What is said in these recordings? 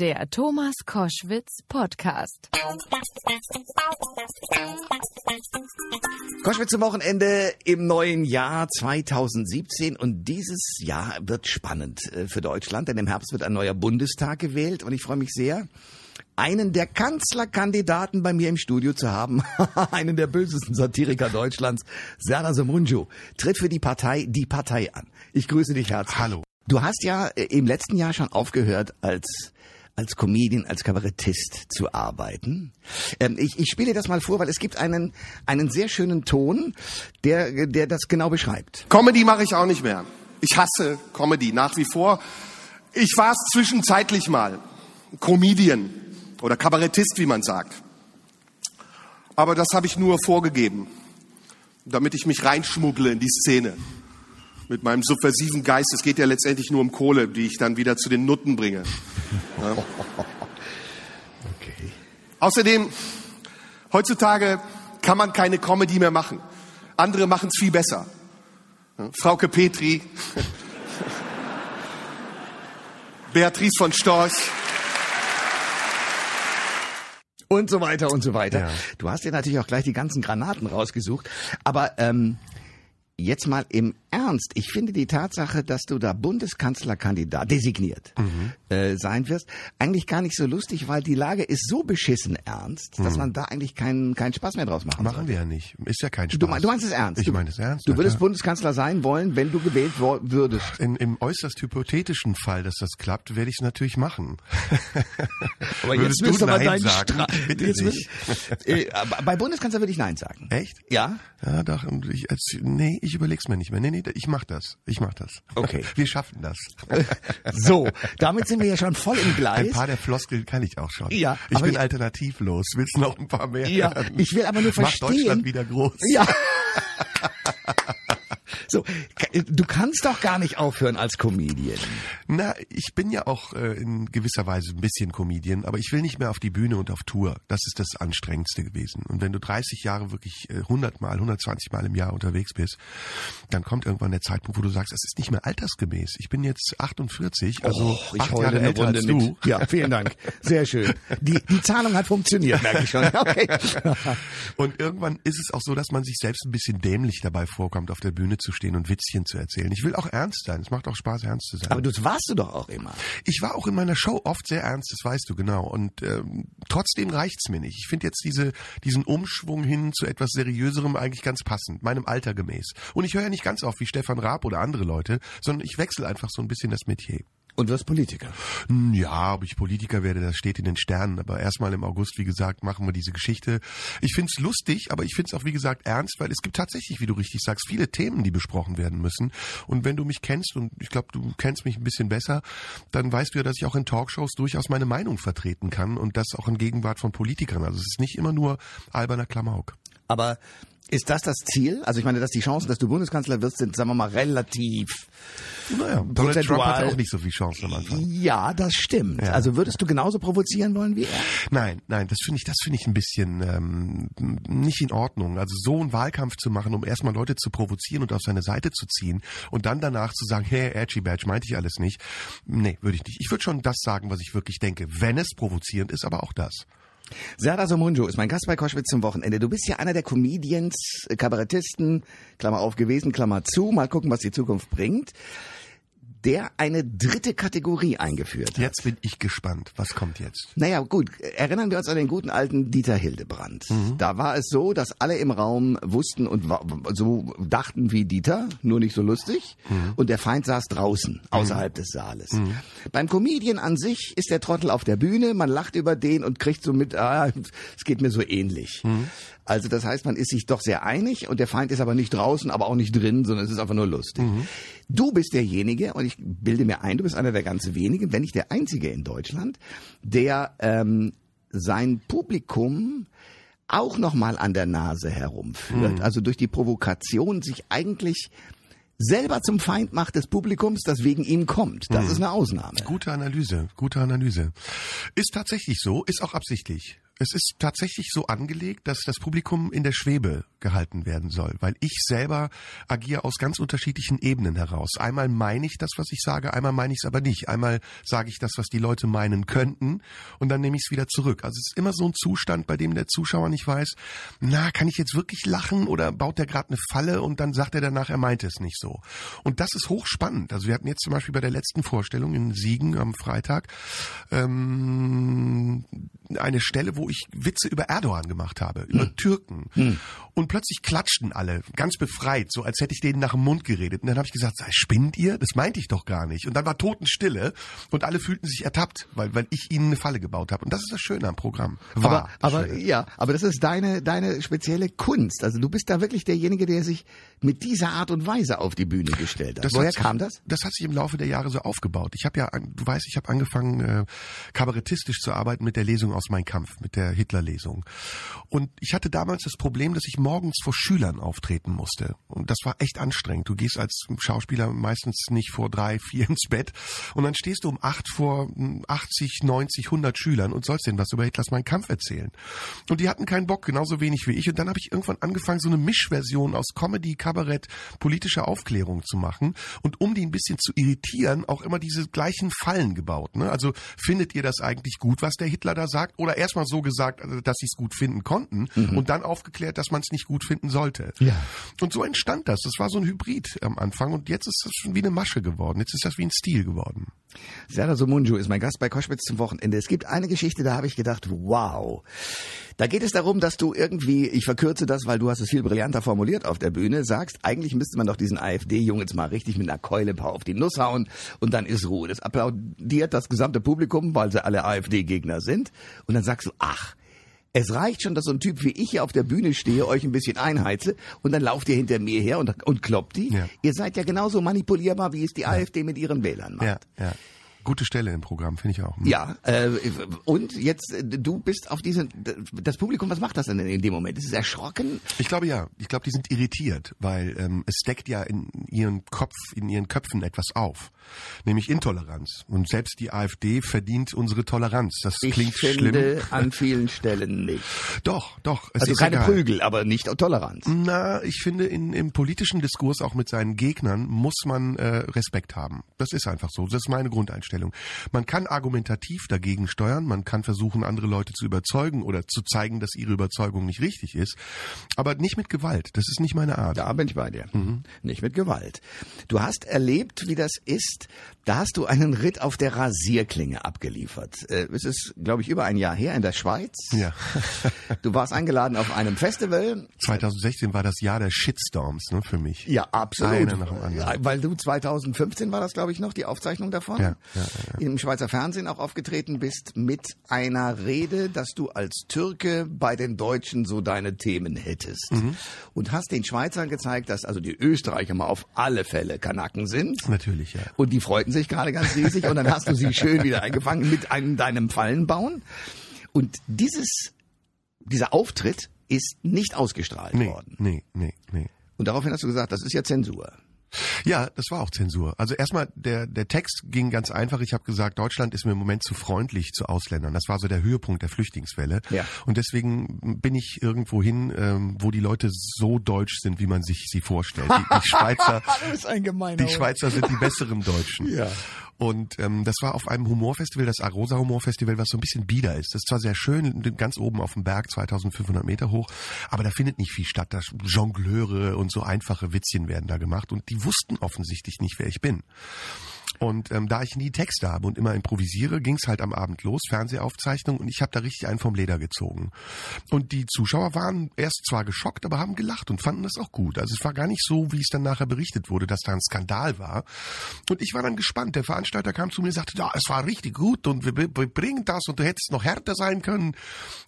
Der Thomas Koschwitz Podcast. Koschwitz zum Wochenende im neuen Jahr 2017 und dieses Jahr wird spannend äh, für Deutschland, denn im Herbst wird ein neuer Bundestag gewählt und ich freue mich sehr, einen der Kanzlerkandidaten bei mir im Studio zu haben, einen der bösesten Satiriker Deutschlands, Serdar Somunju, tritt für die Partei Die Partei an. Ich grüße dich herzlich. Hallo. Du hast ja äh, im letzten Jahr schon aufgehört als als Comedian, als Kabarettist zu arbeiten. Ähm, ich, ich spiele das mal vor, weil es gibt einen einen sehr schönen Ton, der der das genau beschreibt. Comedy mache ich auch nicht mehr. Ich hasse Comedy nach wie vor. Ich war es zwischenzeitlich mal. Comedian oder Kabarettist, wie man sagt. Aber das habe ich nur vorgegeben, damit ich mich reinschmuggle in die Szene. Mit meinem subversiven Geist. Es geht ja letztendlich nur um Kohle, die ich dann wieder zu den Nutten bringe. Ja. Okay. Außerdem, heutzutage kann man keine Comedy mehr machen. Andere machen es viel besser. Frauke Petri, Beatrice von Storch. und so weiter und so weiter. Ja. Du hast dir natürlich auch gleich die ganzen Granaten rausgesucht, aber ähm, jetzt mal im Ernst. Ich finde die Tatsache, dass du da Bundeskanzlerkandidat designiert Mhm. äh, sein wirst, eigentlich gar nicht so lustig, weil die Lage ist so beschissen ernst, dass man da eigentlich keinen keinen Spaß mehr draus machen Mhm. Machen soll. wir ja nicht. Ist ja kein Spaß. Du, mein- du meinst es ernst? Ich meine es ernst. Du würdest. Bundeskanzler sein wollen, wenn du gewählt würdest. in, Im äußerst hypothetischen Fall, dass das klappt, werde ich es natürlich machen. Aber Würdest müsst du aber Nein deinen sagen? Stra- Bitte jetzt nicht. äh, bei Bundeskanzler würde ich Nein sagen. Echt? Ja? Ja, doch. Ich, als, nee, ich überleg's mir nicht mehr. Nee, nee, ich mach das. Ich mach das. Okay. Wir schaffen das. So, damit sind wir ja schon voll im Gleis. Ein paar der Floskeln kann ich auch schon. Ja, ich bin ich- alternativlos. Willst du noch ein paar mehr? Ja, hören? ich will aber nur Mach verstehen- Deutschland wieder groß. Ja. So, du kannst doch gar nicht aufhören als Comedian. Na, ich bin ja auch äh, in gewisser Weise ein bisschen Comedian, aber ich will nicht mehr auf die Bühne und auf Tour. Das ist das Anstrengendste gewesen. Und wenn du 30 Jahre wirklich äh, 100 Mal, 120 Mal im Jahr unterwegs bist, dann kommt irgendwann der Zeitpunkt, wo du sagst, es ist nicht mehr altersgemäß. Ich bin jetzt 48, also Oh, ich acht Jahre eine älter Runde als du. mit. Ja, vielen Dank. Sehr schön. Die, die Zahlung hat funktioniert, merke ich schon. Okay. Und irgendwann ist es auch so, dass man sich selbst ein bisschen dämlich dabei vorkommt, auf der Bühne zu stehen und Witzchen zu erzählen. Ich will auch ernst sein. Es macht auch Spaß, ernst zu sein. Aber das warst du doch auch immer. Ich war auch in meiner Show oft sehr ernst, das weißt du genau. Und ähm, trotzdem reicht's mir nicht. Ich finde jetzt diese, diesen Umschwung hin zu etwas Seriöserem eigentlich ganz passend, meinem Alter gemäß. Und ich höre ja nicht ganz auf wie Stefan Raab oder andere Leute, sondern ich wechsle einfach so ein bisschen das Metier. Und wirst Politiker. Hm, Ja, ob ich Politiker werde, das steht in den Sternen. Aber erstmal im August, wie gesagt, machen wir diese Geschichte. Ich find's lustig, aber ich find's auch, wie gesagt, ernst, weil es gibt tatsächlich, wie du richtig sagst, viele Themen, die besprochen werden müssen. Und wenn du mich kennst, und ich glaube, du kennst mich ein bisschen besser, dann weißt du ja, dass ich auch in Talkshows durchaus meine Meinung vertreten kann und das auch in Gegenwart von Politikern. Also es ist nicht immer nur alberner Klamauk. Aber ist das das Ziel? Also ich meine, dass die Chancen, dass du Bundeskanzler wirst, sind, sagen wir mal, relativ. Naja, Donald. Trump hatte auch nicht so viel Chancen am Anfang. Ja, das stimmt. Ja. Also würdest du genauso provozieren wollen wie er? Nein, nein, das finde ich, das finde ich ein bisschen ähm, nicht in Ordnung. Also so einen Wahlkampf zu machen, um erstmal Leute zu provozieren und auf seine Seite zu ziehen und dann danach zu sagen, hey, Edgy Badge, meinte ich alles nicht. Nee, würde ich nicht. Ich würde schon das sagen, was ich wirklich denke, wenn es provozierend ist, aber auch das. Serdar Somunju ist mein Gast bei Koschwitz zum Wochenende. Du bist ja einer der Comedians, äh, Kabarettisten, Klammer auf gewesen, Klammer zu. Mal gucken, was die Zukunft bringt. Der eine dritte Kategorie eingeführt hat. Jetzt bin ich gespannt. Was kommt jetzt? Naja, gut. Erinnern wir uns an den guten alten Dieter Hildebrand. Da war es so, dass alle im Raum wussten und so dachten wie Dieter, nur nicht so lustig. Und der Feind saß draußen, außerhalb des Saales. Beim Comedian an sich ist der Trottel auf der Bühne, man lacht über den und kriegt so mit, ah, es geht mir so ähnlich. Also das heißt, man ist sich doch sehr einig und der Feind ist aber nicht draußen, aber auch nicht drin, sondern es ist einfach nur lustig. Du bist derjenige, und ich bilde mir ein, du bist einer der ganz wenigen, wenn nicht der einzige in Deutschland, der ähm, sein Publikum auch nochmal an der Nase herumführt. Also durch die Provokation sich eigentlich selber zum Feind macht des Publikums, das wegen ihm kommt. Das ist eine Ausnahme. Gute Analyse, gute Analyse. Ist tatsächlich so, ist auch absichtlich. Es ist tatsächlich so angelegt, dass das Publikum in der Schwebe gehalten werden soll, weil ich selber agiere aus ganz unterschiedlichen Ebenen heraus. Einmal meine ich das, was ich sage, einmal meine ich es aber nicht. Einmal sage ich das, was die Leute meinen könnten und dann nehme ich es wieder zurück. Also es ist immer so ein Zustand, bei dem der Zuschauer nicht weiß, na, kann ich jetzt wirklich lachen oder baut der gerade eine Falle und dann sagt er danach, er meinte es nicht so. Und das ist hochspannend. Also wir hatten jetzt zum Beispiel bei der letzten Vorstellung in Siegen am Freitag ähm, eine Stelle, wo ich Witze über Erdogan gemacht habe, über Hm. Türken. Und plötzlich klatschten alle, ganz befreit, so als hätte ich denen nach dem Mund geredet. Und dann habe ich gesagt, spinnt ihr? Das meinte ich doch gar nicht. Und dann war Totenstille und alle fühlten sich ertappt, weil, weil ich ihnen eine Falle gebaut habe. Und das ist das Schöne am Programm. Aber, War aber schön. ja, aber das ist deine deine spezielle Kunst. Also du bist da wirklich derjenige, der sich mit dieser Art und Weise auf die Bühne gestellt hat. Das Woher hat sich, kam das? Das hat sich im Laufe der Jahre so aufgebaut. Ich habe ja, du weißt, ich habe angefangen, äh, kabarettistisch zu arbeiten mit der Lesung aus Mein Kampf, mit der Hitler-Lesung. Und ich hatte damals das Problem, dass ich morgens vor Schülern auftreten musste. Und das war echt anstrengend. Du gehst als Schauspieler meistens nicht vor drei, vier ins Bett. Und dann stehst du um acht vor hm, 80, 90, 100 Schülern und sollst denen was über Hitlers Mein Kampf erzählen. Und die hatten keinen Bock, genauso wenig wie ich. Und dann habe ich irgendwann angefangen, so eine Mischversion aus Comedy, Kabarett, politischer Aufklärung zu machen. Und um die ein bisschen zu irritieren, auch immer diese gleichen Fallen gebaut. Ne? Also findet ihr das eigentlich gut, was der Hitler da sagt? Oder erstmal so gesagt, also, dass sie es gut finden konnten und dann aufgeklärt, dass man es nicht gut finden sollte. Ja. Und so entstand das. Das war so ein Hybrid am Anfang und jetzt ist das schon wie eine Masche geworden. Jetzt ist das wie ein Stil geworden. Serdar Somunju ist mein Gast bei Koschwitz zum Wochenende. Es gibt eine Geschichte, da habe ich gedacht, wow. Da geht es darum, dass du irgendwie, ich verkürze das, weil du hast es viel brillanter formuliert auf der Bühne, sagst, eigentlich müsste man doch diesen AfD-Jungen jetzt mal richtig mit einer Keule auf die Nuss hauen und dann ist Ruhe. Das applaudiert das gesamte Publikum, weil sie alle AfD-Gegner sind. Und dann sagst du, ach, es reicht schon, dass so ein Typ wie ich hier auf der Bühne stehe, euch ein bisschen einheize und dann lauft ihr hinter mir her und, und kloppt die. Ja. Ihr seid ja genauso manipulierbar, wie es die AfD mit ihren Wählern macht. Ja, ja. Gute Stelle im Programm, finde ich auch. Ja, äh, und jetzt, äh, du bist auf diesen, das Publikum, was macht das denn in dem Moment? Ist es erschrocken? Ich glaube ja. Ich glaube, die sind irritiert, weil ähm, es deckt ja in ihren Kopf, in ihren Köpfen etwas auf, nämlich Intoleranz. Und selbst die AfD verdient unsere Toleranz. Das Ich klingt finde schlimm. an vielen Stellen nicht. Doch, doch. Also ist keine egal. Prügel, aber nicht Toleranz. Na, ich finde, in, im politischen Diskurs auch mit seinen Gegnern muss man äh, Respekt haben. Das ist einfach so. Das ist meine Grundeinstellung. Man kann argumentativ dagegen steuern, man kann versuchen, andere Leute zu überzeugen oder zu zeigen, dass ihre Überzeugung nicht richtig ist, aber nicht mit Gewalt. Das ist nicht meine Art. Da bin ich bei dir. Mhm. Nicht mit Gewalt. Du hast erlebt, wie das ist. Da hast du einen Ritt auf der Rasierklinge abgeliefert. Äh, Es ist, glaube ich, über ein Jahr her in der Schweiz. Ja. Du warst eingeladen auf einem Festival. 2016 war das Jahr der Shitstorms ne, für mich. Ja, absolut. Einer nach dem anderen. Weil du 2015 war das, glaube ich, noch die Aufzeichnung davon. Ja, ja, Im Schweizer Fernsehen auch aufgetreten bist mit einer Rede, dass du als Türke bei den Deutschen so deine Themen hättest. Mhm. Und hast den Schweizern gezeigt, dass also die Österreicher mal auf alle Fälle Kanaken sind. Natürlich, ja. Und die freuten sich gerade ganz riesig und dann hast du sie schön wieder eingefangen mit einem deinem Fallenbauen. Und dieses, dieser Auftritt ist nicht ausgestrahlt Nee, worden. nee, nee, nee. Und daraufhin hast du gesagt, das ist ja Zensur. Ja, das war auch Zensur. Also erstmal, der, der Text ging ganz einfach. Ich habe gesagt, Deutschland ist mir im Moment zu freundlich zu Ausländern. Das war so der Höhepunkt der Flüchtlingswelle. Ja. Und deswegen bin ich irgendwo hin, ähm, wo die Leute so deutsch sind, wie man sich sie vorstellt. Die, die Schweizer, die Schweizer sind die besseren Deutschen. Ja. Und ähm, das war auf einem Humorfestival, das Arosa Humorfestival, was so ein bisschen bieder ist. Das ist zwar sehr schön, ganz oben auf dem Berg, 2500 Meter hoch, aber da findet nicht viel statt. Da Jongleure und so einfache Witzchen werden da gemacht und die wussten offensichtlich nicht, wer ich bin. Und ähm, da ich nie Texte habe und immer improvisiere, ging's halt am Abend los, Fernsehaufzeichnung, und ich habe da richtig einen vom Leder gezogen. Und die Zuschauer waren erst zwar geschockt, aber haben gelacht und fanden das auch gut. Also es war gar nicht so, wie es dann nachher berichtet wurde, dass da ein Skandal war. Und ich war dann gespannt. Der Veranstalter kam zu mir und sagte, ja, es war richtig gut und wir, wir bringen das und du hättest noch härter sein können.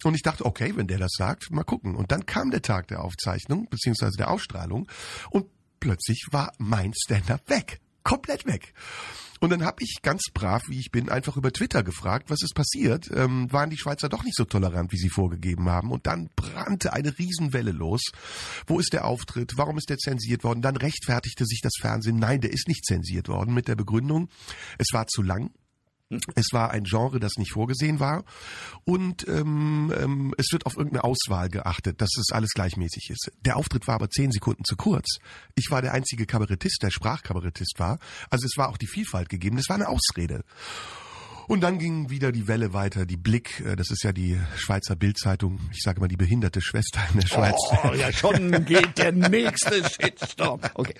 Und ich dachte, okay, wenn der das sagt, mal gucken. Und dann kam der Tag der Aufzeichnung, beziehungsweise der Ausstrahlung, und plötzlich war mein Stand-up weg. Komplett weg. Und dann habe ich ganz brav, wie ich bin, einfach über Twitter gefragt, was ist passiert? Ähm, waren die Schweizer doch nicht so tolerant, wie sie vorgegeben haben? Und dann brannte eine Riesenwelle los. Wo ist der Auftritt? Warum ist der zensiert worden? Dann rechtfertigte sich das Fernsehen, nein, der ist nicht zensiert worden mit der Begründung, es war zu lang. Es war ein Genre, das nicht vorgesehen war. Und ähm, ähm, es wird auf irgendeine Auswahl geachtet, dass es alles gleichmäßig ist. Der Auftritt war aber zehn Sekunden zu kurz. Ich war der einzige Kabarettist, der Sprachkabarettist war. Also es war auch die Vielfalt gegeben. Das war eine Ausrede. Und dann ging wieder die Welle weiter. Die Blick, äh, das ist ja die Schweizer Bildzeitung, ich sage mal die behinderte Schwester in der Schweiz. Oh, ja, schon geht der nächste Shitstorm. Okay.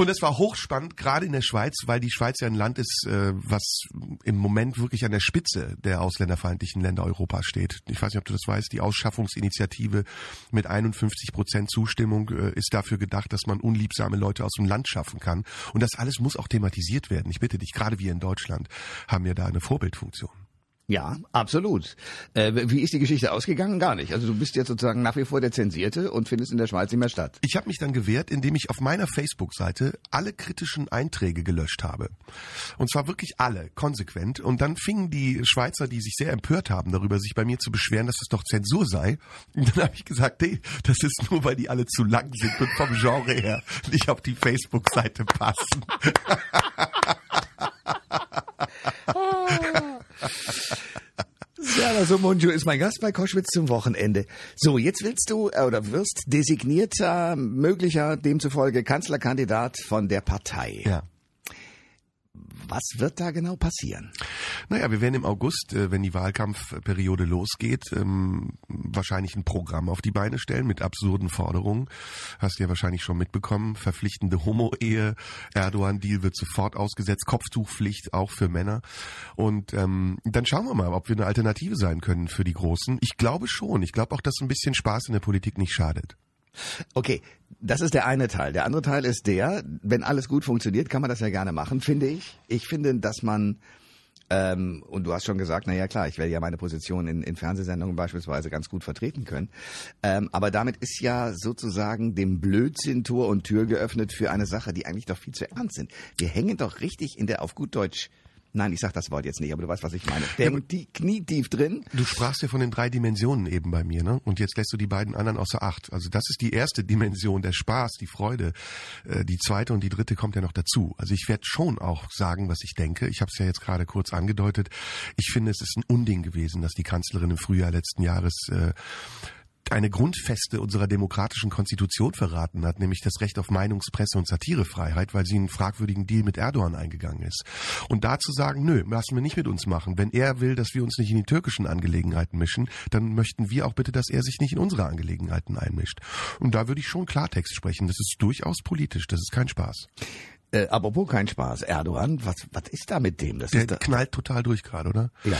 Und es war hochspannend, gerade in der Schweiz, weil die Schweiz ja ein Land ist, äh, was im Moment wirklich an der Spitze der ausländerfeindlichen Länder Europas steht. Ich weiß nicht, ob du das weißt, die Ausschaffungsinitiative mit 51 Prozent Zustimmung äh, ist dafür gedacht, dass man unliebsame Leute aus dem Land schaffen kann. Und das alles muss auch thematisiert werden. Ich bitte dich, gerade wir in Deutschland haben ja da eine Vorbildfunktion. Ja, absolut. Äh, wie ist die Geschichte ausgegangen? Gar nicht. Also du bist jetzt sozusagen nach wie vor der Zensierte und findest in der Schweiz nicht mehr statt. Ich habe mich dann gewehrt, indem ich auf meiner Facebook-Seite alle kritischen Einträge gelöscht habe. Und zwar wirklich alle, konsequent. Und dann fingen die Schweizer, die sich sehr empört haben darüber, sich bei mir zu beschweren, dass es doch Zensur sei. Und dann habe ich gesagt, nee, das ist nur, weil die alle zu lang sind und vom Genre her nicht auf die Facebook-Seite passen. Serda Sumunju ist mein Gast bei Koschwitz zum Wochenende. So, jetzt willst du äh, oder wirst designierter, möglicher demzufolge Kanzlerkandidat von der Partei. Ja. Was wird da genau passieren? Naja, wir werden im August, äh, wenn die Wahlkampfperiode losgeht, ähm, wahrscheinlich ein Programm auf die Beine stellen mit absurden Forderungen. Hast du ja wahrscheinlich schon mitbekommen. Verpflichtende Homo-Ehe, Erdogan-Deal wird sofort ausgesetzt, Kopftuchpflicht auch für Männer. Und ähm, dann schauen wir mal, ob wir eine Alternative sein können für die Großen. Ich glaube schon. Ich glaube auch, dass ein bisschen Spaß in der Politik nicht schadet. Okay, das ist der eine Teil. Der andere Teil ist der, wenn alles gut funktioniert, kann man das ja gerne machen, finde ich. Ich finde, dass man ähm, und du hast schon gesagt, na ja klar, ich werde ja meine Position in, in Fernsehsendungen beispielsweise ganz gut vertreten können. Ähm, aber damit ist ja sozusagen dem Blödsinn Tor und Tür geöffnet für eine Sache, die eigentlich doch viel zu ernst sind. Wir hängen doch richtig in der auf gut Deutsch Nein, ich sag das Wort jetzt nicht, aber du weißt, was ich meine. Der ja, die knietief drin. Du sprachst ja von den drei Dimensionen eben bei mir, ne? Und jetzt lässt du die beiden anderen außer Acht. Also das ist die erste Dimension, der Spaß, die Freude. Äh, die zweite und die dritte kommt ja noch dazu. Also ich werde schon auch sagen, was ich denke. Ich habe es ja jetzt gerade kurz angedeutet. Ich finde, es ist ein Unding gewesen, dass die Kanzlerin im Frühjahr letzten Jahres äh, eine Grundfeste unserer demokratischen Konstitution verraten hat, nämlich das Recht auf Meinungs-, Presse- und Satirefreiheit, weil sie einen fragwürdigen Deal mit Erdogan eingegangen ist. Und da sagen, nö, lassen wir nicht mit uns machen. Wenn er will, dass wir uns nicht in die türkischen Angelegenheiten mischen, dann möchten wir auch bitte, dass er sich nicht in unsere Angelegenheiten einmischt. Und da würde ich schon Klartext sprechen. Das ist durchaus politisch. Das ist kein Spaß. Äh, apropos kein Spaß, Erdogan, was, was ist da mit dem? Das Der da knallt total durch gerade, oder? Ja.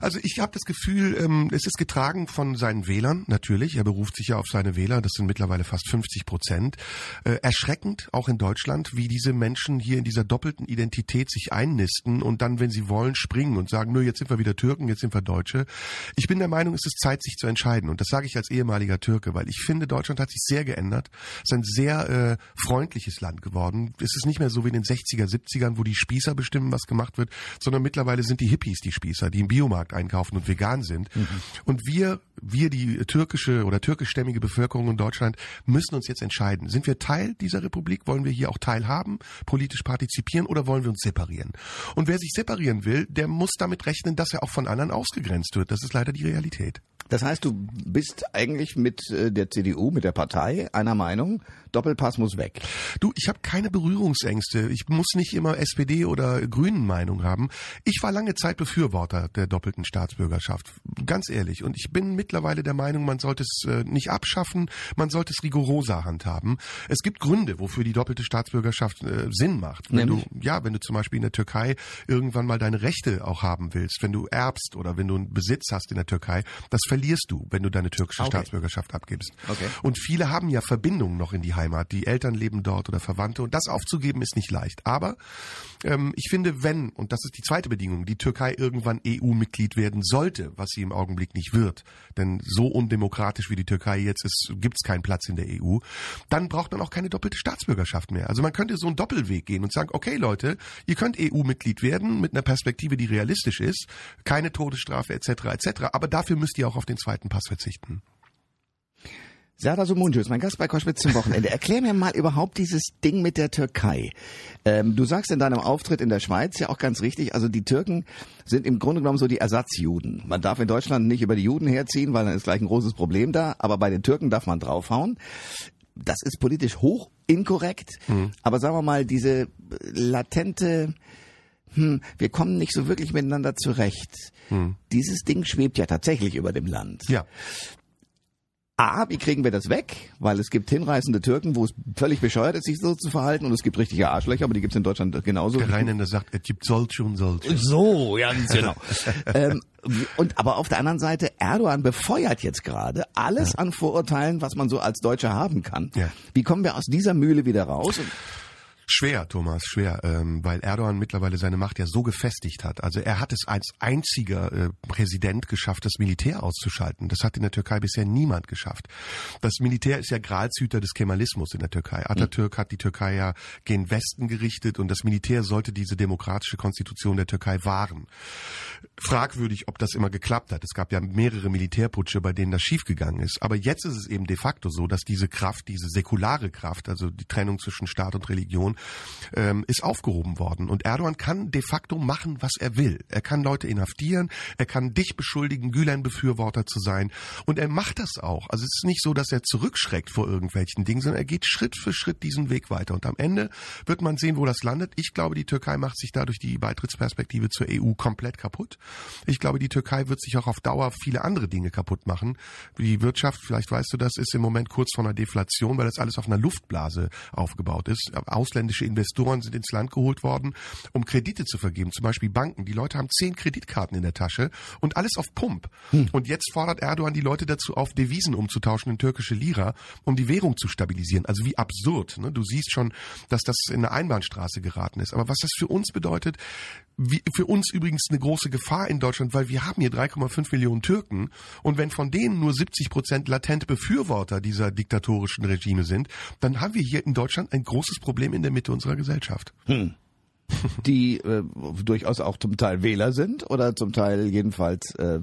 Also ich habe das Gefühl, ähm, es ist getragen von seinen Wählern, natürlich. Er beruft sich ja auf seine Wähler, das sind mittlerweile fast 50 Prozent. Äh, erschreckend, auch in Deutschland, wie diese Menschen hier in dieser doppelten Identität sich einnisten und dann, wenn sie wollen, springen und sagen, nö, jetzt sind wir wieder Türken, jetzt sind wir Deutsche. Ich bin der Meinung, es ist Zeit, sich zu entscheiden. Und das sage ich als ehemaliger Türke, weil ich finde, Deutschland hat sich sehr geändert. Es ist ein sehr äh, freundliches Land geworden. Es ist nicht mehr mehr so wie in den 60er, 70ern, wo die Spießer bestimmen, was gemacht wird, sondern mittlerweile sind die Hippies die Spießer, die im Biomarkt einkaufen und vegan sind. Mhm. Und wir, wir, die türkische oder türkischstämmige Bevölkerung in Deutschland, müssen uns jetzt entscheiden. Sind wir Teil dieser Republik? Wollen wir hier auch teilhaben, politisch partizipieren oder wollen wir uns separieren? Und wer sich separieren will, der muss damit rechnen, dass er auch von anderen ausgegrenzt wird. Das ist leider die Realität. Das heißt, du bist eigentlich mit äh, der CDU, mit der Partei einer Meinung, Doppelpass muss weg. Du, ich habe keine Berührungsängste. Ich muss nicht immer SPD oder Grünen Meinung haben. Ich war lange Zeit Befürworter der doppelten Staatsbürgerschaft. Ganz ehrlich. Und ich bin mittlerweile der Meinung, man sollte es äh, nicht abschaffen, man sollte es rigoroser handhaben. Es gibt Gründe, wofür die doppelte Staatsbürgerschaft äh, Sinn macht. Wenn Nämlich? du, ja, wenn du zum Beispiel in der Türkei irgendwann mal deine Rechte auch haben willst, wenn du erbst oder wenn du einen Besitz hast in der Türkei, das verlierst du, wenn du deine türkische okay. Staatsbürgerschaft abgibst. Okay. Und viele haben ja Verbindungen noch in die Heimat. Die Eltern leben dort oder Verwandte und das aufzugeben ist nicht leicht. Aber ähm, ich finde, wenn, und das ist die zweite Bedingung, die Türkei irgendwann EU-Mitglied werden sollte, was sie im Augenblick nicht wird, denn so undemokratisch wie die Türkei jetzt ist, gibt es keinen Platz in der EU, dann braucht man auch keine doppelte Staatsbürgerschaft mehr. Also man könnte so einen Doppelweg gehen und sagen, okay Leute, ihr könnt EU-Mitglied werden mit einer Perspektive, die realistisch ist, keine Todesstrafe etc. etc. Aber dafür müsst ihr auch auf den zweiten Pass verzichten. Serdar Sumuncu ist mein Gast bei Koschwitz zum Wochenende. Erklär mir mal überhaupt dieses Ding mit der Türkei. Ähm, du sagst in deinem Auftritt in der Schweiz ja auch ganz richtig, also die Türken sind im Grunde genommen so die Ersatzjuden. Man darf in Deutschland nicht über die Juden herziehen, weil dann ist gleich ein großes Problem da, aber bei den Türken darf man draufhauen. Das ist politisch hoch inkorrekt, mhm. aber sagen wir mal, diese latente hm, wir kommen nicht so wirklich miteinander zurecht. Hm. Dieses Ding schwebt ja tatsächlich über dem Land. Ja. A, wie kriegen wir das weg? Weil es gibt hinreißende Türken, wo es völlig bescheuert ist, sich so zu verhalten. Und es gibt richtige Arschlöcher, aber die gibt es in Deutschland genauso. Der Rheinländer sagt, es gibt solche und solche. So, ja, genau. ähm, und aber auf der anderen Seite, Erdogan befeuert jetzt gerade alles ja. an Vorurteilen, was man so als Deutscher haben kann. Ja. Wie kommen wir aus dieser Mühle wieder raus? Schwer, Thomas, schwer, ähm, weil Erdogan mittlerweile seine Macht ja so gefestigt hat. Also er hat es als einziger äh, Präsident geschafft, das Militär auszuschalten. Das hat in der Türkei bisher niemand geschafft. Das Militär ist ja Gralshüter des Kemalismus in der Türkei. Atatürk hat die Türkei ja gen Westen gerichtet und das Militär sollte diese demokratische Konstitution der Türkei wahren. Fragwürdig, ob das immer geklappt hat. Es gab ja mehrere Militärputsche, bei denen das schiefgegangen ist. Aber jetzt ist es eben de facto so, dass diese Kraft, diese säkulare Kraft, also die Trennung zwischen Staat und Religion, ähm, ist aufgehoben worden. Und Erdogan kann de facto machen, was er will. Er kann Leute inhaftieren, er kann dich beschuldigen, Gülen-Befürworter zu sein. Und er macht das auch. Also es ist nicht so, dass er zurückschreckt vor irgendwelchen Dingen, sondern er geht Schritt für Schritt diesen Weg weiter. Und am Ende wird man sehen, wo das landet. Ich glaube, die Türkei macht sich dadurch die Beitrittsperspektive zur EU komplett kaputt. Ich glaube, die Türkei wird sich auch auf Dauer viele andere Dinge kaputt machen. Die Wirtschaft, vielleicht weißt du das, ist im Moment kurz vor einer Deflation, weil das alles auf einer Luftblase aufgebaut ist. Ausländer ausländische Investoren sind ins Land geholt worden, um Kredite zu vergeben. Zum Beispiel Banken. Die Leute haben zehn Kreditkarten in der Tasche und alles auf Pump. Hm. Und jetzt fordert Erdogan die Leute dazu auf, Devisen umzutauschen in türkische Lira, um die Währung zu stabilisieren. Also wie absurd. Ne? Du siehst schon, dass das in eine Einbahnstraße geraten ist. Aber was das für uns bedeutet, wie, für uns übrigens eine große Gefahr in Deutschland, weil wir haben hier 3,5 Millionen Türken und wenn von denen nur 70 Prozent latente Befürworter dieser diktatorischen Regime sind, dann haben wir hier in Deutschland ein großes Problem in der Mitte unserer Gesellschaft. Hm die äh, durchaus auch zum Teil Wähler sind oder zum Teil jedenfalls äh,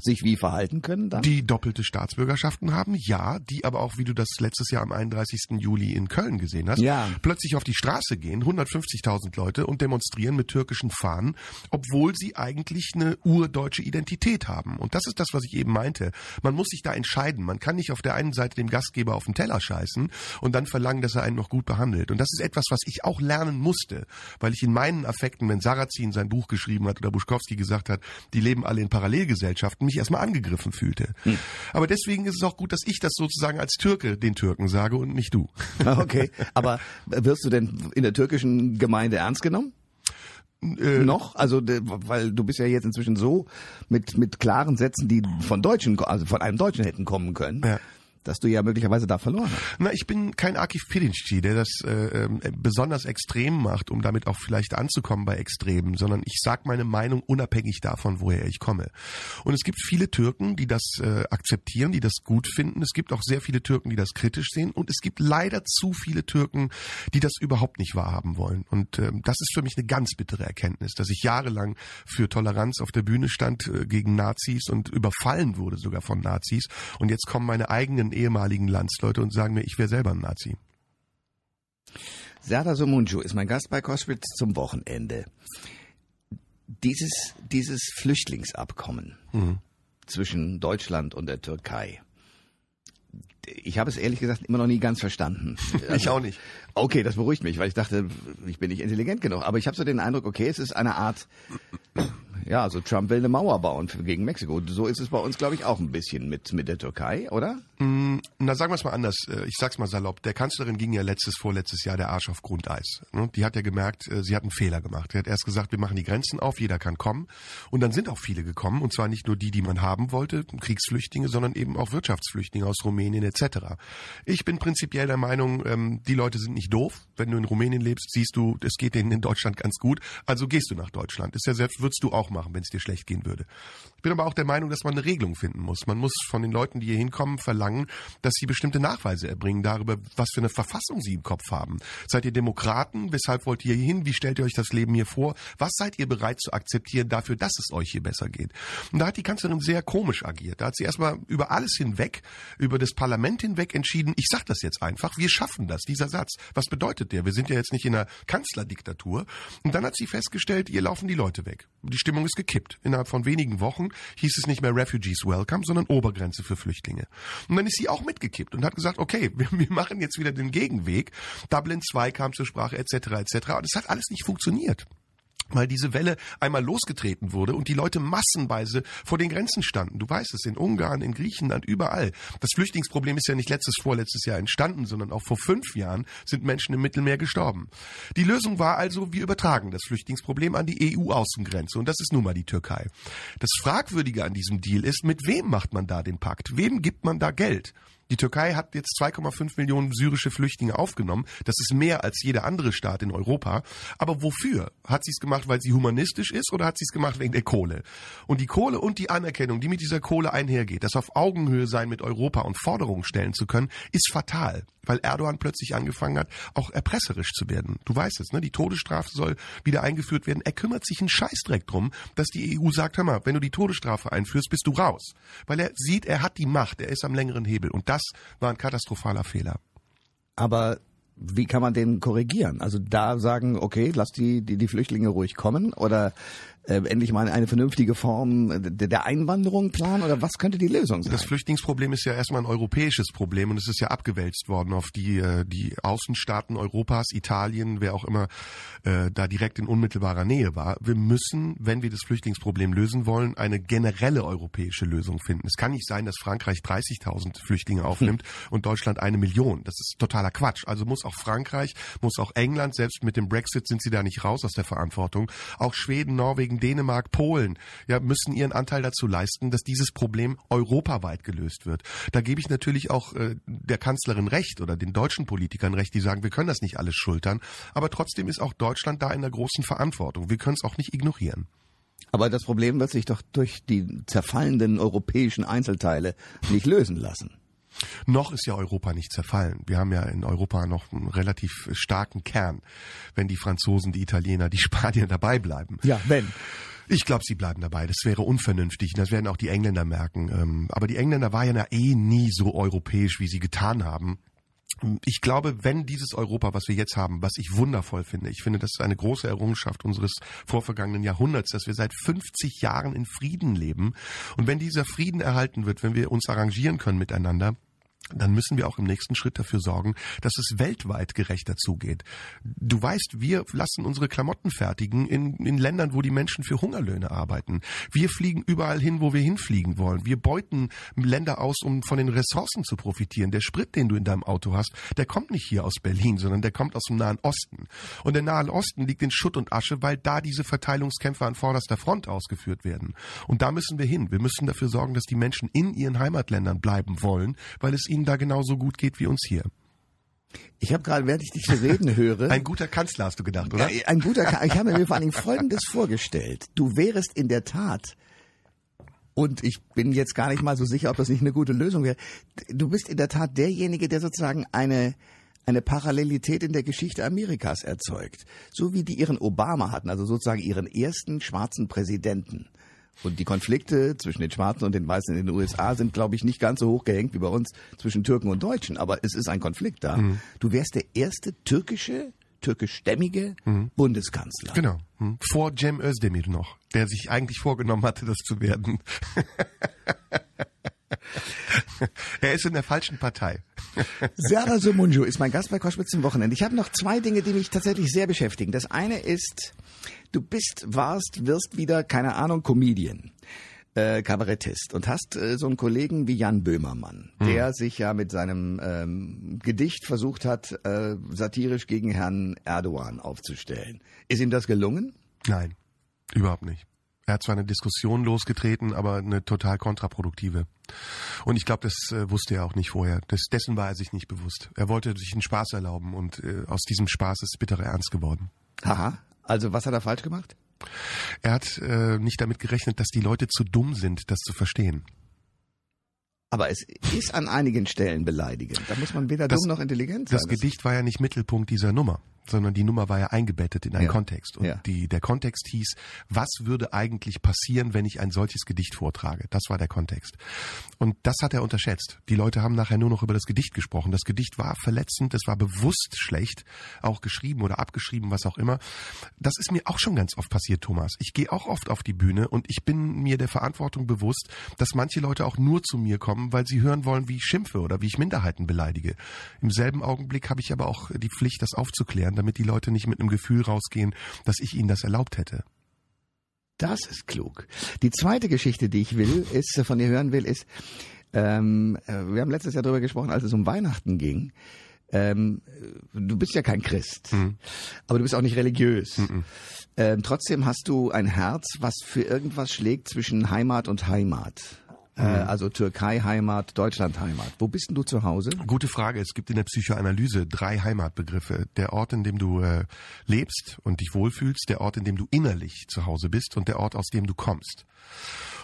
sich wie verhalten können dann? Die doppelte Staatsbürgerschaften haben, ja, die aber auch, wie du das letztes Jahr am 31. Juli in Köln gesehen hast, ja. plötzlich auf die Straße gehen, 150.000 Leute und demonstrieren mit türkischen Fahnen, obwohl sie eigentlich eine urdeutsche Identität haben. Und das ist das, was ich eben meinte. Man muss sich da entscheiden. Man kann nicht auf der einen Seite dem Gastgeber auf den Teller scheißen und dann verlangen, dass er einen noch gut behandelt. Und das ist etwas, was ich auch lernen musste, weil ich in meinen Affekten, wenn Sarrazin sein Buch geschrieben hat oder Buschkowski gesagt hat, die leben alle in Parallelgesellschaften, mich erstmal angegriffen fühlte. Hm. Aber deswegen ist es auch gut, dass ich das sozusagen als Türke den Türken sage und nicht du. Okay, aber wirst du denn in der türkischen Gemeinde ernst genommen? Äh, noch? Also, weil du bist ja jetzt inzwischen so mit, mit klaren Sätzen, die von Deutschen, also von einem Deutschen hätten kommen können. Ja dass du ja möglicherweise da verloren hast. Na, ich bin kein Akif Pirinci, der das äh, äh, besonders extrem macht, um damit auch vielleicht anzukommen bei Extremen, sondern ich sage meine Meinung unabhängig davon, woher ich komme. Und es gibt viele Türken, die das äh, akzeptieren, die das gut finden. Es gibt auch sehr viele Türken, die das kritisch sehen. Und es gibt leider zu viele Türken, die das überhaupt nicht wahrhaben wollen. Und äh, das ist für mich eine ganz bittere Erkenntnis, dass ich jahrelang für Toleranz auf der Bühne stand äh, gegen Nazis und überfallen wurde sogar von Nazis. Und jetzt kommen meine eigenen ehemaligen Landsleute und sagen mir, ich wäre selber ein Nazi. Serdar Somuncu ist mein Gast bei Koschwitz zum Wochenende. Dieses, dieses Flüchtlingsabkommen mhm. zwischen Deutschland und der Türkei. Ich habe es ehrlich gesagt immer noch nie ganz verstanden. Also, ich auch nicht. Okay, das beruhigt mich, weil ich dachte, ich bin nicht intelligent genug. Aber ich habe so den Eindruck, okay, es ist eine Art ja, also Trump will eine Mauer bauen gegen Mexiko. So ist es bei uns, glaube ich, auch ein bisschen mit, mit der Türkei, oder? Mm, na, sagen wir es mal anders. Äh, ich sag's mal salopp. Der Kanzlerin ging ja letztes, vorletztes Jahr der Arsch auf Grundeis. Ne? Die hat ja gemerkt, äh, sie hat einen Fehler gemacht. Sie hat erst gesagt, wir machen die Grenzen auf, jeder kann kommen. Und dann sind auch viele gekommen. Und zwar nicht nur die, die man haben wollte, Kriegsflüchtlinge, sondern eben auch Wirtschaftsflüchtlinge aus Rumänien etc. Ich bin prinzipiell der Meinung, ähm, die Leute sind nicht doof. Wenn du in Rumänien lebst, siehst du, es geht denen in Deutschland ganz gut. Also gehst du nach Deutschland. Ist ja selbst, würdest du auch auch machen, wenn es dir schlecht gehen würde. Ich bin aber auch der Meinung, dass man eine Regelung finden muss. Man muss von den Leuten, die hier hinkommen, verlangen, dass sie bestimmte Nachweise erbringen darüber, was für eine Verfassung sie im Kopf haben. Seid ihr Demokraten? Weshalb wollt ihr hier hin? Wie stellt ihr euch das Leben hier vor? Was seid ihr bereit zu akzeptieren dafür, dass es euch hier besser geht? Und da hat die Kanzlerin sehr komisch agiert. Da hat sie erstmal über alles hinweg, über das Parlament hinweg entschieden, ich sag das jetzt einfach, wir schaffen das, dieser Satz. Was bedeutet der? Wir sind ja jetzt nicht in einer Kanzlerdiktatur. Und dann hat sie festgestellt, ihr laufen die Leute weg. Die Stimmung ist gekippt. Innerhalb von wenigen Wochen hieß es nicht mehr Refugees Welcome, sondern Obergrenze für Flüchtlinge. Und dann ist sie auch mitgekippt und hat gesagt, okay, wir, wir machen jetzt wieder den Gegenweg. Dublin 2 kam zur Sprache etc. etc. Und es hat alles nicht funktioniert weil diese Welle einmal losgetreten wurde und die Leute massenweise vor den Grenzen standen. Du weißt es, in Ungarn, in Griechenland, überall. Das Flüchtlingsproblem ist ja nicht letztes, vorletztes Jahr entstanden, sondern auch vor fünf Jahren sind Menschen im Mittelmeer gestorben. Die Lösung war also, wir übertragen das Flüchtlingsproblem an die EU-Außengrenze und das ist nun mal die Türkei. Das Fragwürdige an diesem Deal ist, mit wem macht man da den Pakt? Wem gibt man da Geld? Die Türkei hat jetzt 2,5 Millionen syrische Flüchtlinge aufgenommen. Das ist mehr als jeder andere Staat in Europa. Aber wofür? Hat sie es gemacht, weil sie humanistisch ist oder hat sie es gemacht wegen der Kohle? Und die Kohle und die Anerkennung, die mit dieser Kohle einhergeht, das auf Augenhöhe sein mit Europa und Forderungen stellen zu können, ist fatal, weil Erdogan plötzlich angefangen hat, auch erpresserisch zu werden. Du weißt es, ne? Die Todesstrafe soll wieder eingeführt werden. Er kümmert sich einen Scheißdreck drum, dass die EU sagt, hör mal, wenn du die Todesstrafe einführst, bist du raus. Weil er sieht, er hat die Macht, er ist am längeren Hebel. Und das das war ein katastrophaler Fehler. Aber wie kann man den korrigieren? Also da sagen, okay, lass die, die, die Flüchtlinge ruhig kommen oder äh, endlich mal eine vernünftige Form der, der Einwanderung planen oder was könnte die Lösung sein? Das Flüchtlingsproblem ist ja erstmal ein europäisches Problem und es ist ja abgewälzt worden auf die, äh, die Außenstaaten Europas, Italien, wer auch immer äh, da direkt in unmittelbarer Nähe war. Wir müssen, wenn wir das Flüchtlingsproblem lösen wollen, eine generelle europäische Lösung finden. Es kann nicht sein, dass Frankreich 30.000 Flüchtlinge aufnimmt hm. und Deutschland eine Million. Das ist totaler Quatsch. Also muss auch Frankreich, muss auch England, selbst mit dem Brexit sind sie da nicht raus aus der Verantwortung, auch Schweden, Norwegen, Dänemark, Polen, ja, müssen ihren Anteil dazu leisten, dass dieses Problem europaweit gelöst wird. Da gebe ich natürlich auch äh, der Kanzlerin recht oder den deutschen Politikern recht, die sagen, wir können das nicht alles schultern, aber trotzdem ist auch Deutschland da in der großen Verantwortung. Wir können es auch nicht ignorieren. Aber das Problem wird sich doch durch die zerfallenden europäischen Einzelteile nicht lösen lassen. Noch ist ja Europa nicht zerfallen. Wir haben ja in Europa noch einen relativ starken Kern, wenn die Franzosen, die Italiener, die Spanier dabei bleiben. Ja, wenn. Ich glaube, sie bleiben dabei. Das wäre unvernünftig. Das werden auch die Engländer merken. Ähm, aber die Engländer waren ja eh nie so europäisch, wie sie getan haben. Ich glaube, wenn dieses Europa, was wir jetzt haben, was ich wundervoll finde, ich finde, das ist eine große Errungenschaft unseres vorvergangenen Jahrhunderts, dass wir seit 50 Jahren in Frieden leben. Und wenn dieser Frieden erhalten wird, wenn wir uns arrangieren können miteinander, dann müssen wir auch im nächsten Schritt dafür sorgen, dass es weltweit gerechter zugeht. Du weißt, wir lassen unsere Klamotten fertigen in, in Ländern, wo die Menschen für Hungerlöhne arbeiten. Wir fliegen überall hin, wo wir hinfliegen wollen. Wir beuten Länder aus, um von den Ressourcen zu profitieren. Der Sprit, den du in deinem Auto hast, der kommt nicht hier aus Berlin, sondern der kommt aus dem Nahen Osten. Und der Nahen Osten liegt in Schutt und Asche, weil da diese Verteilungskämpfe an vorderster Front ausgeführt werden. Und da müssen wir hin. Wir müssen dafür sorgen, dass die Menschen in ihren Heimatländern bleiben wollen, weil es ihnen da genauso gut geht wie uns hier. Ich habe gerade, während ich dich reden höre. Ein guter Kanzler hast du gedacht, oder? Ein guter Kanzler. Ich habe mir vor allen Dingen Folgendes vorgestellt. Du wärest in der Tat, und ich bin jetzt gar nicht mal so sicher, ob das nicht eine gute Lösung wäre. Du bist in der Tat derjenige, der sozusagen eine, eine Parallelität in der Geschichte Amerikas erzeugt. So wie die ihren Obama hatten, also sozusagen ihren ersten schwarzen Präsidenten. Und die Konflikte zwischen den Schwarzen und den Weißen in den USA sind, glaube ich, nicht ganz so hoch gehängt wie bei uns zwischen Türken und Deutschen. Aber es ist ein Konflikt da. Mhm. Du wärst der erste türkische, türkischstämmige mhm. Bundeskanzler. Genau. Mhm. Vor Cem Özdemir noch, der sich eigentlich vorgenommen hatte, das zu werden. er ist in der falschen Partei. Serdar Somunju ist mein Gast bei Koschwitz zum Wochenende. Ich habe noch zwei Dinge, die mich tatsächlich sehr beschäftigen. Das eine ist du bist, warst, wirst wieder, keine Ahnung, Comedian. Äh, Kabarettist und hast äh, so einen Kollegen wie Jan Böhmermann, hm. der sich ja mit seinem ähm, Gedicht versucht hat, äh, satirisch gegen Herrn Erdogan aufzustellen. Ist ihm das gelungen? Nein, überhaupt nicht. Er hat zwar eine Diskussion losgetreten, aber eine total kontraproduktive. Und ich glaube, das äh, wusste er auch nicht vorher. Das, dessen war er sich nicht bewusst. Er wollte sich einen Spaß erlauben und äh, aus diesem Spaß ist bitterer Ernst geworden. Haha. Also was hat er falsch gemacht? Er hat äh, nicht damit gerechnet, dass die Leute zu dumm sind, das zu verstehen. Aber es ist an einigen Stellen beleidigend. Da muss man weder das, dumm noch intelligent sein. Das Gedicht war ja nicht Mittelpunkt dieser Nummer sondern die Nummer war ja eingebettet in einen ja. Kontext. Und ja. die, der Kontext hieß, was würde eigentlich passieren, wenn ich ein solches Gedicht vortrage? Das war der Kontext. Und das hat er unterschätzt. Die Leute haben nachher nur noch über das Gedicht gesprochen. Das Gedicht war verletzend, es war bewusst schlecht, auch geschrieben oder abgeschrieben, was auch immer. Das ist mir auch schon ganz oft passiert, Thomas. Ich gehe auch oft auf die Bühne und ich bin mir der Verantwortung bewusst, dass manche Leute auch nur zu mir kommen, weil sie hören wollen, wie ich schimpfe oder wie ich Minderheiten beleidige. Im selben Augenblick habe ich aber auch die Pflicht, das aufzuklären damit die Leute nicht mit einem Gefühl rausgehen, dass ich ihnen das erlaubt hätte. Das ist klug. Die zweite Geschichte, die ich will, ist, von dir hören will, ist, ähm, äh, wir haben letztes Jahr darüber gesprochen, als es um Weihnachten ging. Ähm, du bist ja kein Christ, mhm. aber du bist auch nicht religiös. Mhm. Ähm, trotzdem hast du ein Herz, was für irgendwas schlägt zwischen Heimat und Heimat. Äh, mhm. also Türkei Heimat, Deutschland Heimat. Wo bist denn du zu Hause? Gute Frage. Es gibt in der Psychoanalyse drei Heimatbegriffe. Der Ort, in dem du äh, lebst und dich wohlfühlst, der Ort, in dem du innerlich zu Hause bist und der Ort, aus dem du kommst.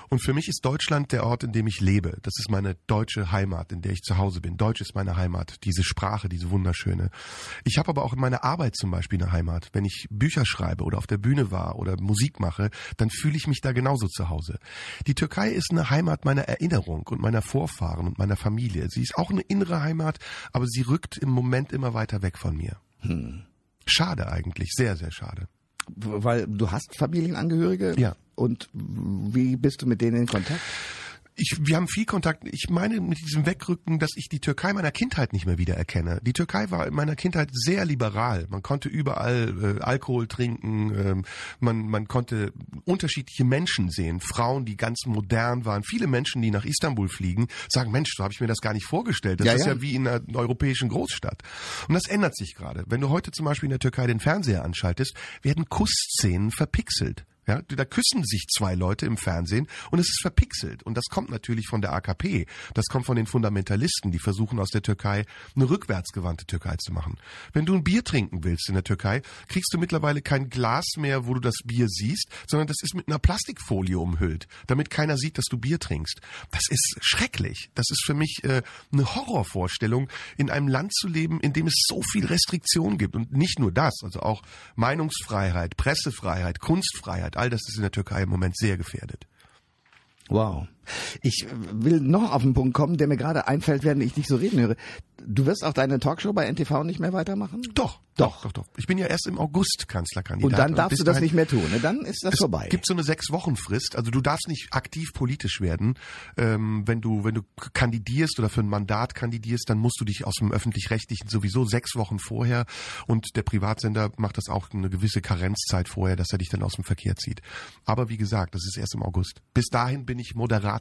Und für mich ist Deutschland der Ort, in dem ich lebe. Das ist meine deutsche Heimat, in der ich zu Hause bin. Deutsch ist meine Heimat, diese Sprache, diese wunderschöne. Ich habe aber auch in meiner Arbeit zum Beispiel eine Heimat. Wenn ich Bücher schreibe oder auf der Bühne war oder Musik mache, dann fühle ich mich da genauso zu Hause. Die Türkei ist eine Heimat meiner Erinnerung und meiner Vorfahren und meiner Familie. Sie ist auch eine innere Heimat, aber sie rückt im Moment immer weiter weg von mir. Hm. Schade eigentlich, sehr, sehr schade. Weil du hast Familienangehörige? Ja. Und wie bist du mit denen in Kontakt? Ich, wir haben viel Kontakt. Ich meine mit diesem Wegrücken, dass ich die Türkei meiner Kindheit nicht mehr wiedererkenne. Die Türkei war in meiner Kindheit sehr liberal. Man konnte überall äh, Alkohol trinken. Ähm, man, man konnte unterschiedliche Menschen sehen. Frauen, die ganz modern waren. Viele Menschen, die nach Istanbul fliegen, sagen, Mensch, so habe ich mir das gar nicht vorgestellt. Das ja, ist ja. ja wie in einer europäischen Großstadt. Und das ändert sich gerade. Wenn du heute zum Beispiel in der Türkei den Fernseher anschaltest, werden Kussszenen verpixelt. Ja, da küssen sich zwei Leute im Fernsehen und es ist verpixelt. Und das kommt natürlich von der AKP. Das kommt von den Fundamentalisten, die versuchen aus der Türkei eine rückwärtsgewandte Türkei zu machen. Wenn du ein Bier trinken willst in der Türkei, kriegst du mittlerweile kein Glas mehr, wo du das Bier siehst, sondern das ist mit einer Plastikfolie umhüllt, damit keiner sieht, dass du Bier trinkst. Das ist schrecklich. Das ist für mich äh, eine Horrorvorstellung, in einem Land zu leben, in dem es so viel Restriktion gibt. Und nicht nur das, also auch Meinungsfreiheit, Pressefreiheit, Kunstfreiheit all das ist in der Türkei im Moment sehr gefährdet. Wow. Ich will noch auf den Punkt kommen, der mir gerade einfällt, während ich dich so reden höre. Du wirst auch deine Talkshow bei NTV nicht mehr weitermachen? Doch, doch, doch, doch. Ich bin ja erst im August Kanzlerkandidat. Und dann darfst und du das nicht mehr tun. Ne? Dann ist das es vorbei. Es gibt so eine sechs Wochen Frist. Also du darfst nicht aktiv politisch werden. Ähm, wenn du wenn du kandidierst oder für ein Mandat kandidierst, dann musst du dich aus dem öffentlich-rechtlichen sowieso sechs Wochen vorher. Und der Privatsender macht das auch eine gewisse Karenzzeit vorher, dass er dich dann aus dem Verkehr zieht. Aber wie gesagt, das ist erst im August. Bis dahin bin ich Moderator.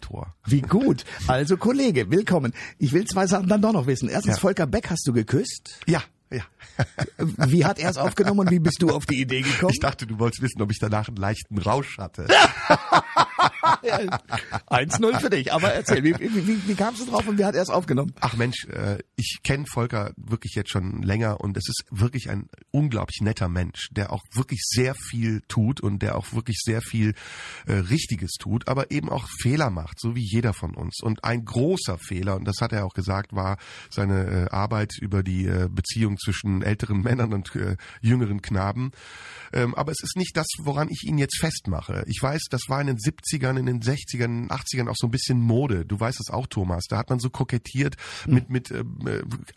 Wie gut. Also Kollege, willkommen. Ich will zwei Sachen dann doch noch wissen. Erstens, ja. Volker Beck hast du geküsst? Ja. Ja. wie hat er es aufgenommen und wie bist du auf die Idee gekommen? Ich dachte, du wolltest wissen, ob ich danach einen leichten Rausch hatte. 1-0 für dich. Aber erzähl, wie, wie, wie, kamst du drauf und wie hat er es aufgenommen? Ach Mensch, äh, ich kenne Volker wirklich jetzt schon länger und es ist wirklich ein unglaublich netter Mensch, der auch wirklich sehr viel tut und der auch wirklich sehr viel äh, Richtiges tut, aber eben auch Fehler macht, so wie jeder von uns. Und ein großer Fehler, und das hat er auch gesagt, war seine äh, Arbeit über die äh, Beziehung zwischen älteren Männern und äh, jüngeren Knaben. Ähm, aber es ist nicht das, woran ich ihn jetzt festmache. Ich weiß, das war in den 70ern, in den 60ern, 80ern auch so ein bisschen Mode. Du weißt es auch, Thomas. Da hat man so kokettiert mhm. mit, mit äh,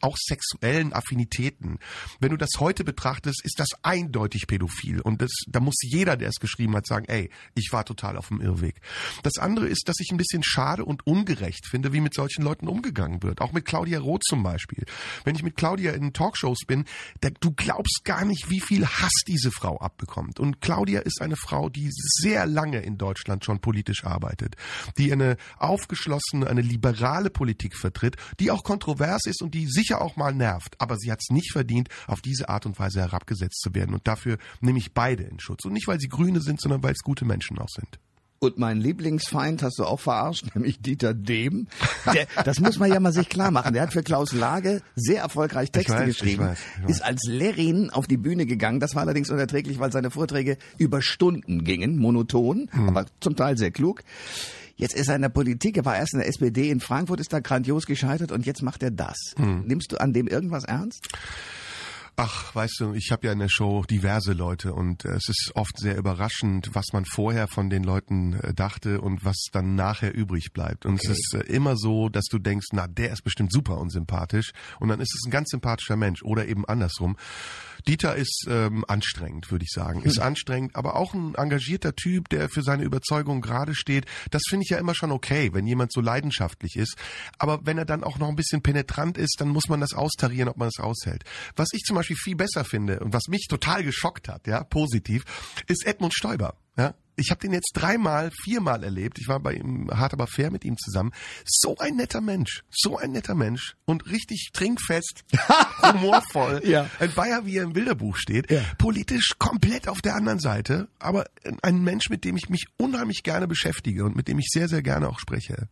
auch sexuellen Affinitäten. Wenn du das heute betrachtest, ist das eindeutig pädophil. Und das, da muss jeder, der es geschrieben hat, sagen, ey, ich war total auf dem Irrweg. Das andere ist, dass ich ein bisschen schade und ungerecht finde, wie mit solchen Leuten umgegangen wird. Auch mit Claudia Roth zum Beispiel. Wenn ich mit Claudia in Talkshows bin, da, du glaubst gar nicht, wie viel Hass diese Frau abbekommt. Und Claudia ist eine Frau, die sehr lange in Deutschland schon politisch arbeitet, die eine aufgeschlossene, eine liberale Politik vertritt, die auch kontrovers ist und die sicher auch mal nervt. Aber sie hat es nicht verdient, auf diese Art und Weise herabgesetzt zu werden. Und dafür nehme ich beide in Schutz. Und nicht, weil sie Grüne sind, sondern weil es gute Menschen auch sind. Und mein Lieblingsfeind hast du auch verarscht, nämlich Dieter Dehm. Der, das muss man ja mal sich klar machen. Der hat für Klaus Lage sehr erfolgreich Texte weiß, ich geschrieben, weiß, ich weiß. ist als Lerin auf die Bühne gegangen. Das war allerdings unerträglich, weil seine Vorträge über Stunden gingen, monoton, Hm. aber zum Teil sehr klug. Jetzt ist er in der Politik, er war erst in der SPD in Frankfurt, ist da grandios gescheitert und jetzt macht er das. Hm. Nimmst du an dem irgendwas ernst? Ach, weißt du, ich habe ja in der Show diverse Leute und äh, es ist oft sehr überraschend, was man vorher von den Leuten äh, dachte und was dann nachher übrig bleibt. Und es ist äh, immer so, dass du denkst, na, der ist bestimmt super unsympathisch und dann ist es ein ganz sympathischer Mensch oder eben andersrum. Dieter ist ähm, anstrengend, würde ich sagen. Ist anstrengend, aber auch ein engagierter Typ, der für seine Überzeugung gerade steht. Das finde ich ja immer schon okay, wenn jemand so leidenschaftlich ist. Aber wenn er dann auch noch ein bisschen penetrant ist, dann muss man das austarieren, ob man es aushält. Was ich zum Beispiel viel besser finde und was mich total geschockt hat, ja, positiv, ist Edmund Stoiber. Ja, ich habe den jetzt dreimal, viermal erlebt. Ich war bei ihm hart aber fair mit ihm zusammen. So ein netter Mensch, so ein netter Mensch und richtig trinkfest, humorvoll. Ja. Ein Bayer, wie er im Bilderbuch steht. Ja. Politisch komplett auf der anderen Seite, aber ein Mensch, mit dem ich mich unheimlich gerne beschäftige und mit dem ich sehr, sehr gerne auch spreche.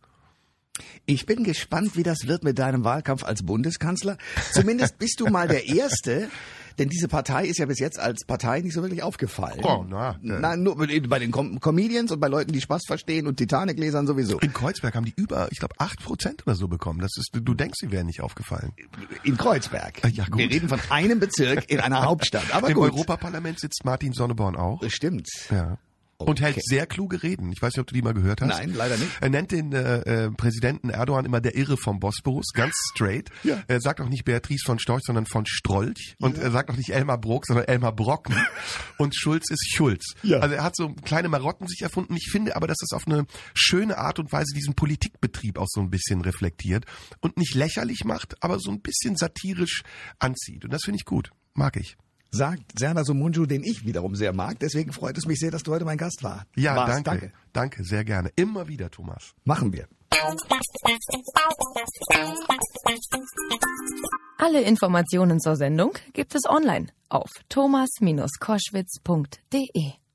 Ich bin gespannt, wie das wird mit deinem Wahlkampf als Bundeskanzler. Zumindest bist du mal der Erste, denn diese Partei ist ja bis jetzt als Partei nicht so wirklich aufgefallen. Oh, na, na nur bei den Com Comedians und bei Leuten, die Spaß verstehen und Titanic-Lesern sowieso. In Kreuzberg haben die über, ich glaube, acht Prozent oder so bekommen. Das ist, du denkst, sie wären nicht aufgefallen. In Kreuzberg. Ah, ja, gut. Wir reden von einem Bezirk in einer Hauptstadt. Aber Im gut. Europaparlament sitzt Martin Sonneborn auch. Stimmt. Ja. Und hält Okay. sehr kluge Reden. Ich weiß nicht, ob du die mal gehört hast. Nein, leider nicht. Er nennt den äh, äh, Präsidenten Erdogan immer der Irre vom Bosporus, ganz straight. Ja. Er sagt auch nicht Beatrice von Storch, sondern von Strolch. Und er sagt auch nicht Elmar Bruck, sondern Elmar Brocken. Und Schulz ist Schulz. Ja. Also er hat so kleine Marotten sich erfunden. Ich finde aber, dass es auf eine schöne Art und Weise diesen Politikbetrieb auch so ein bisschen reflektiert und nicht lächerlich macht, aber so ein bisschen satirisch anzieht. Und das finde ich gut. Mag ich. Sagt Serna Sumunju, den ich wiederum sehr mag. Deswegen freut es mich sehr, dass du heute mein Gast war. Ja, warst. danke. danke. Danke, sehr gerne. Immer wieder, Thomas. Machen wir. Alle Informationen zur Sendung gibt es online auf thomas-koschwitz.de.